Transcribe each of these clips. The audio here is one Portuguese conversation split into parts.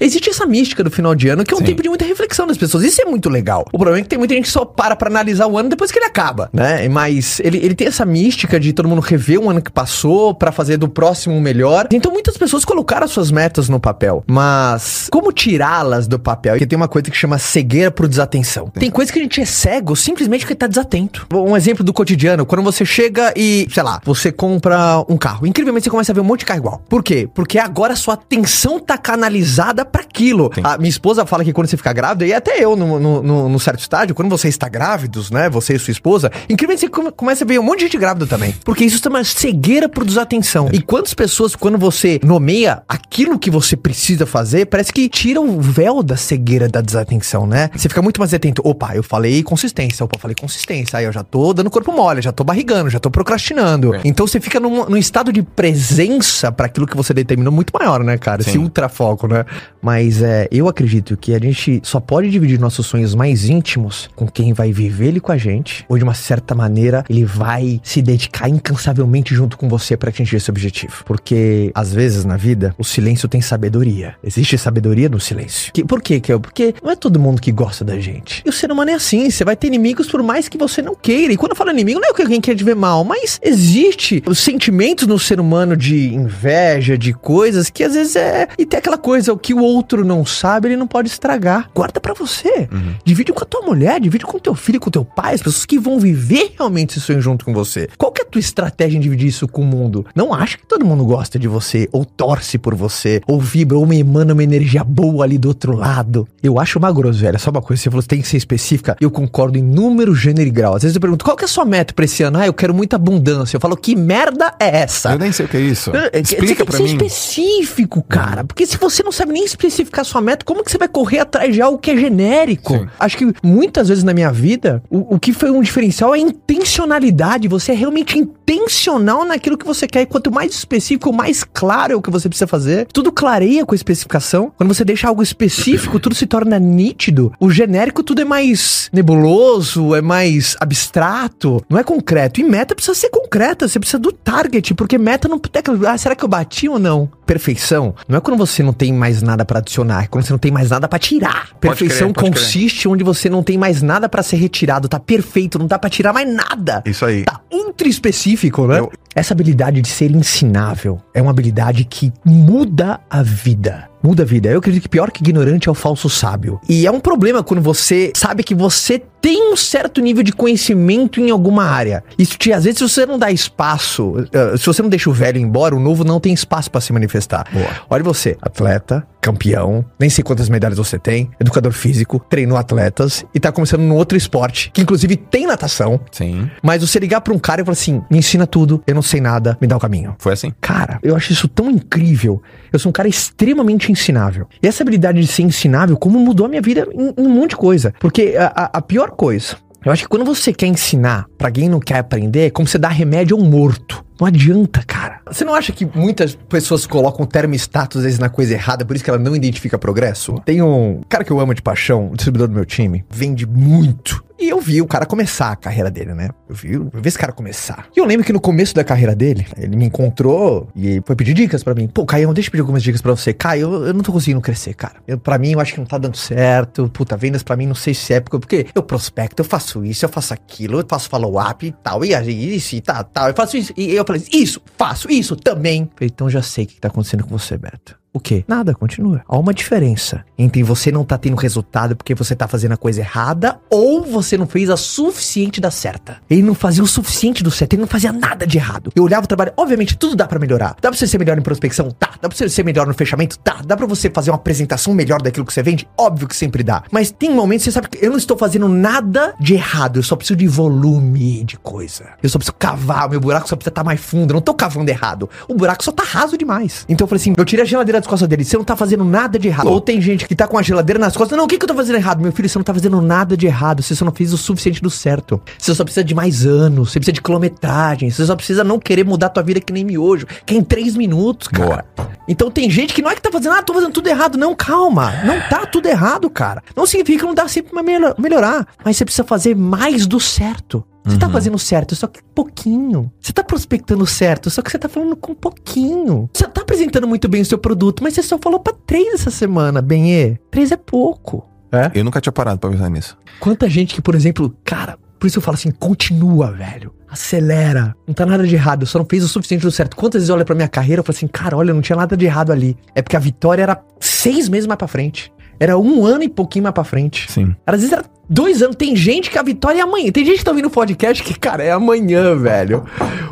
Existe essa mística do final de ano que é um Sim. tempo de muita reflexão das pessoas. Isso é muito legal. O problema é que tem muita gente que só para pra analisar o ano depois que ele acaba, né? Mas ele, ele tem essa mística de todo mundo rever o ano que passou pra fazer do próximo o melhor. Então muitas pessoas colocaram suas metas no papel. Mas como tirá-las do papel? Porque tem uma coisa que chama cegueira por desatenção. Tem coisa que a gente é cego simplesmente porque tá desatento. Um exemplo do cotidiano, quando você chega e, sei lá, você compra um carro. Incrivelmente você começa a ver um monte de carro igual. Por quê? Porque agora sua atenção tá canalizada pra aquilo. A minha esposa fala que quando você fica grávida, e até eu no, no, no- no certo estágio, quando você está grávidos, né? Você e sua esposa, incrivelmente você come- começa a ver um monte de gente grávida também. Porque isso também é cegueira por desatenção. E quantas pessoas, quando você nomeia aquilo que você precisa fazer, parece que tira o véu da cegueira da desatenção, né? Você fica muito mais atento. Opa, eu falei consistência. Opa, eu falei consistência. Aí eu já tô dando corpo mole, já tô barrigando, já tô procrastinando. Então você fica num, num estado de presença pra aquilo que você determinou muito maior, né, cara? Esse Sim. ultrafoco, né? Mas é, eu acredito que a gente só pode dividir nossos sonhos mais íntimos com quem vai viver ele com a gente, ou de uma certa maneira ele vai se dedicar incansavelmente junto com você pra atingir esse objetivo. Porque às vezes na vida o silêncio tem sabedoria. Existe sabedoria no silêncio. Que- por quê, Kel? Porque não é todo mundo que gosta da gente. E o ser humano é assim, você vai ter inimigos por mais que você não queira. E quando eu falo inimigo, não é que alguém quer te ver mal, mas existe os sentimentos no ser humano de inveja, de coisas que às vezes é. E tem aquela coisa, o que o outro não sabe, ele não pode estragar. Guarda pra você. Divide com a tua mulher, divide com teu filho, com teu pai, as pessoas que vão viver realmente esse sonho junto com você. Qual que é a tua estratégia em dividir isso com o mundo? Não acha que todo mundo gosta de você, ou torce por você, ou vibra, ou emana uma energia boa ali do outro lado. Eu acho uma groselha, só uma coisa, você falou, tem que ser específica. Eu concordo em número, gênero e grau. Às vezes eu pergunto, qual que é a sua meta pra esse ano? Ah, eu quero muita abundância. Eu falo, que merda é essa? Eu nem sei o que é isso. É, é, Explica você tem pra que mim. ser específico, cara. Porque se você não sabe nem especificar sua meta, como que você vai correr atrás de algo que é genérico? Sim. Acho que muitas vezes na minha vida, o, o que foi um diferencial é a intencionalidade. Você é realmente intencional naquilo que você quer. E quanto mais específico, mais claro é o que você precisa fazer. Tudo clareia com a especificação. Quando você deixa algo específico, tudo se torna nítido. O genérico, tudo é mais nebuloso, é mais abstrato, não é concreto. E meta precisa ser concreta, você precisa do target, porque meta não ah, será que eu bati ou não? Perfeição não é quando você não tem mais nada pra adicionar, é quando você não tem mais nada pra tirar. Perfeição crer, consiste onde você não tem mais nada pra ser retirado, tá perfeito, não dá pra tirar mais nada. Isso aí. Tá ultra específico, né? Eu- Essa habilidade de ser ensinável é uma habilidade que muda a vida. Muda a vida. Eu acredito que pior que ignorante é o falso sábio. E é um problema quando você sabe que você tem um certo nível de conhecimento em alguma área. Isso te, às vezes, se você não dá espaço, eh, se você não deixa o velho embora, o novo não tem espaço pra se manifestar. Boa. Olha você, atleta, campeão, nem sei quantas medalhas você tem, educador físico, treinou atletas e tá começando num outro esporte, que inclusive tem natação, Sim. mas você ligar pra um cara e falar assim: me ensina tudo, eu não sei nada, me dá o caminho. Foi assim. Cara, eu acho isso tão incrível. Eu sou um cara extremamente ensinável. E essa habilidade de ser ensinável, como mudou a minha vida em, em um monte de coisa. Porque a, a- pior coisa, eu acho que quando você quer ensinar pra quem não quer aprender, é como você dar remédio a um morto. Não adianta, cara. Você não acha que muitas pessoas colocam o termo status às vezes na coisa errada, por isso que ela não identifica progresso? Tem um cara que eu amo de paixão, distribuidor do meu time, vende muito. E eu vi o cara começar a carreira dele, né? Eu vi, eu vi esse cara começar. E eu lembro que no começo da carreira dele, ele me encontrou e foi pedir dicas pra mim. Pô, Caio, deixa eu pedir algumas dicas pra você. Caio, eu, eu não tô conseguindo crescer, cara. Eu, pra mim, eu acho que não tá dando certo. Puta, vendas pra mim, não sei se é porque, eu prospecto, eu faço isso, eu faço aquilo, eu faço follow-up e tal, e isso e tal, tal. Eu faço isso. E eu falei, isso, faço isso também. Falei, então já sei o que tá acontecendo com você, Beto. O quê? Nada, continua. Há uma diferença entre você não tá tendo resultado porque você tá fazendo a coisa errada ou você não fez a suficiente da certa. Ele não fazia o suficiente do certo, ele não fazia nada de errado. Eu olhava o trabalho, obviamente tudo dá pra melhorar. Dá pra você ser melhor em prospecção? Tá. Dá pra você ser melhor no fechamento? Tá. Dá pra você fazer uma apresentação melhor daquilo que você vende? Óbvio que sempre dá. Mas tem momentos que você sabe que eu não estou fazendo nada de errado, eu só preciso de volume de coisa. Eu só preciso cavar, meu buraco só precisa estar mais fundo, eu não tô cavando errado. O buraco só tá raso demais. Então eu falei assim, eu tirei a geladeira nas costas dele, você não tá fazendo nada de errado. Ou tem gente que tá com a geladeira nas costas, não, o que, que eu tô fazendo errado? Meu filho, você não tá fazendo nada de errado, você só não fez o suficiente do certo. Você só precisa de mais anos, você precisa de quilometragem, você só precisa não querer mudar tua vida que nem miojo, que é em três minutos, cara. Boa. Então tem gente que não é que tá fazendo, ah, tô fazendo tudo errado. Não, calma, não tá tudo errado, cara. Não significa que não dá sempre pra melhorar, mas você precisa fazer mais do certo. Você tá uhum. tá fazendo certo, só que pouquinho. Você tá prospectando certo, só que você tá falando com pouquinho. Você tá apresentando muito bem o seu produto, mas você só falou pra três essa semana, Benê. Três é pouco. É? Eu nunca tinha parado pra pensar nisso. Quanta gente que, por exemplo, cara, por isso eu falo assim, continua, velho. Acelera. Não tá nada de errado. Eu só não fez o suficiente do certo. Quantas vezes eu olho pra minha carreira e falo assim, cara, olha, não tinha nada de errado ali. É porque a vitória era seis meses mais pra frente. Era um ano e pouquinho mais pra frente. Sim. Às vezes era dois anos. Tem gente que a vitória é amanhã. Tem gente que tá ouvindo o podcast que, cara, é amanhã, velho.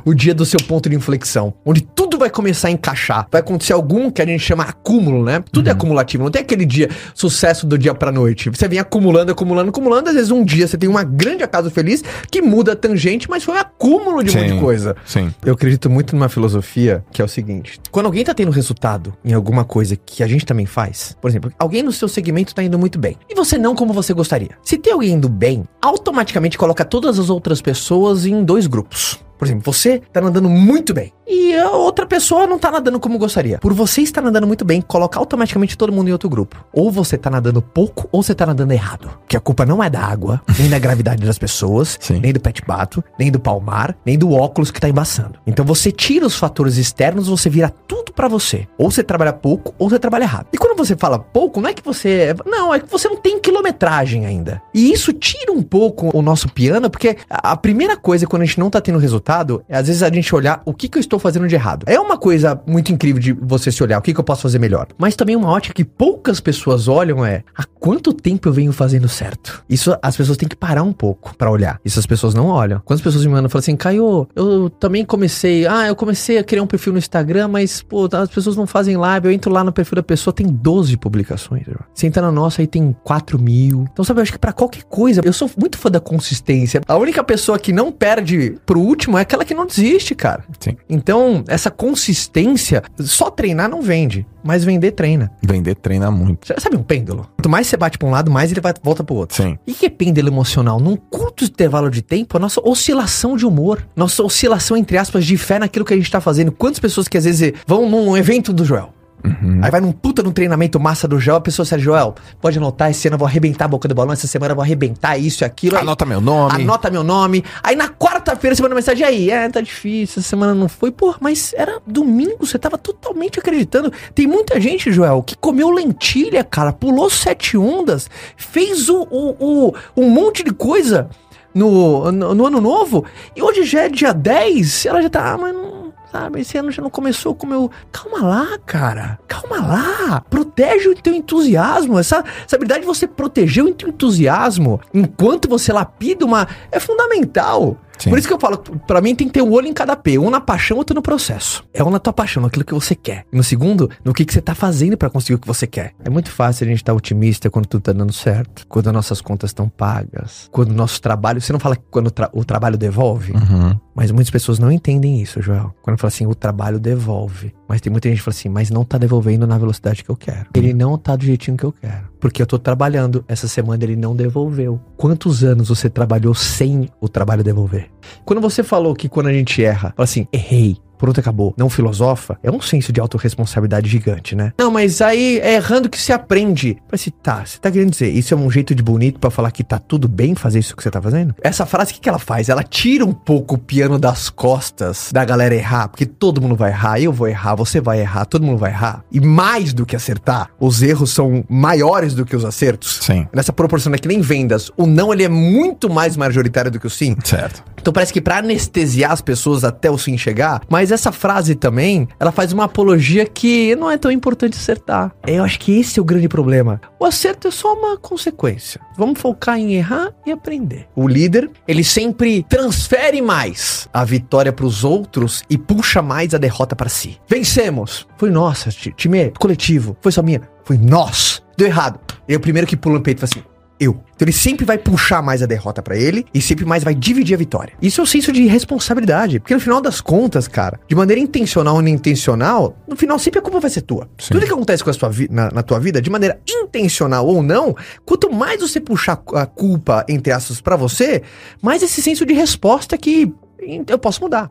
O dia do seu ponto de inflexão. Onde tudo vai começar a encaixar. Vai acontecer algum que a gente chama acúmulo, né? Tudo é uhum. é acumulativo. Não tem aquele dia sucesso do dia pra noite. Você vem acumulando, acumulando, acumulando. Às vezes um dia você tem uma grande acaso feliz que muda a tangente, mas foi um acúmulo de sim, muita coisa. Sim. Eu acredito muito numa filosofia que é o seguinte: quando alguém tá tendo resultado em alguma coisa que a gente também faz, por exemplo, alguém no seu segmento tá indo muito bem e você não como você gostaria. Se tem alguém indo bem, automaticamente coloca todas as outras pessoas em dois grupos. Por exemplo, você tá nadando muito bem e a outra pessoa não tá nadando como gostaria. Por você estar nadando muito bem, coloca automaticamente todo mundo em outro grupo. Ou você tá nadando pouco ou você tá nadando errado. Que a culpa não é da água, nem da gravidade das pessoas, Sim. nem do pet bato, nem do palmar, nem do óculos que tá embaçando. Então você tira os fatores externos, você vira tudo para você. Ou você trabalha pouco ou você trabalha errado. E quando você fala pouco, não é que você. É, não, é que você não tem quilometragem ainda. E isso tira um pouco o nosso piano, porque a primeira coisa quando a gente não tá tendo resultado resultado é às vezes a gente olhar o que, que eu estou fazendo de errado. É uma coisa muito incrível de você se olhar, o que, que eu posso fazer melhor. Mas também uma ótica que poucas pessoas olham é há quanto tempo eu venho fazendo certo. Isso as pessoas têm que parar um pouco para olhar. Isso as pessoas não olham. Quantas pessoas me mandam falam assim, Caio, eu também comecei, ah, eu comecei a criar um perfil no Instagram, mas, pô, as pessoas não fazem live. Eu entro lá no perfil da pessoa, tem 12 publicações. Você entra na nossa, aí tem 4 mil. Então, sabe, eu acho que para qualquer coisa, eu sou muito fã da consistência. A única pessoa que não perde pro último é aquela que não desiste, cara. Sim. Então, essa consistência, só treinar não vende, mas vender treina. Vender treina muito. Você sabe um pêndulo? Quanto mais você bate pra um lado, mais ele vai, volta pro outro. Sim. E que é pêndulo emocional? Num curto intervalo de tempo, a nossa oscilação de humor, nossa oscilação, entre aspas, de fé naquilo que a gente tá fazendo. Quantas pessoas que às vezes vão num evento do Joel? Uhum. Aí vai num puta num treinamento massa do Joel, a pessoa sério, Joel, pode anotar, esse ano eu vou arrebentar a boca do balão, essa semana eu vou arrebentar isso e aquilo. Anota aí, meu nome. Anota meu nome. Aí na quarta-feira você manda mensagem aí, é, tá difícil, essa semana não foi. Pô, mas era domingo, você tava totalmente acreditando. Tem muita gente, Joel, que comeu lentilha, cara, pulou sete ondas, fez o, o, o um monte de coisa no, no, no ano novo, e hoje já é dia 10, ela já tá, ah, mas Sabe, esse ano já não começou com o meu. Calma lá, cara. Calma lá. Protege o teu entusiasmo. Essa, essa habilidade de você proteger o teu entusiasmo enquanto você lapida uma. é fundamental. Sim. Por isso que eu falo, para mim tem que ter um olho em cada P, um na paixão, outro no processo. É um na tua paixão, naquilo que você quer. E no segundo, no que, que você tá fazendo para conseguir o que você quer. É muito fácil a gente estar tá otimista quando tudo tá dando certo, quando as nossas contas estão pagas, quando o nosso trabalho. Você não fala que quando o, tra o trabalho devolve? Uhum. Mas muitas pessoas não entendem isso, Joel. Quando fala assim, o trabalho devolve. Mas tem muita gente que fala assim, mas não tá devolvendo na velocidade que eu quero. Ele não tá do jeitinho que eu quero. Porque eu tô trabalhando. Essa semana ele não devolveu. Quantos anos você trabalhou sem o trabalho devolver? Quando você falou que quando a gente erra, fala assim, errei, pronto, acabou, não filosofa, é um senso de autorresponsabilidade gigante, né? Não, mas aí é errando que se aprende. Mas se tá, você tá querendo dizer, isso é um jeito de bonito para falar que tá tudo bem fazer isso que você tá fazendo? Essa frase, o que, que ela faz? Ela tira um pouco o piano das costas da galera errar, porque todo mundo vai errar, eu vou errar, você vai errar, todo mundo vai errar. E mais do que acertar, os erros são maiores do que os acertos. Sim. Nessa proporção é que nem vendas, o não ele é muito mais majoritário do que o sim. Certo. Então parece que para anestesiar as pessoas até o sim chegar, mas essa frase também, ela faz uma apologia que não é tão importante acertar. Eu acho que esse é o grande problema. O acerto é só uma consequência. Vamos focar em errar e aprender. O líder, ele sempre transfere mais a vitória para os outros e puxa mais a derrota para si. Vencemos. Foi nossa, time coletivo. Foi só minha. Foi nós. Deu errado. E é o primeiro que pula no peito e fala assim: eu. Então ele sempre vai puxar mais a derrota pra ele e sempre mais vai dividir a vitória. Isso é o senso de responsabilidade, porque no final das contas, cara, de maneira intencional ou inintencional, no final sempre a culpa vai ser tua. Sim. Tudo que acontece com a sua na, na tua vida, de maneira intencional ou não, quanto mais você puxar a culpa, entre aspas, pra você, mais esse senso de resposta que eu posso mudar.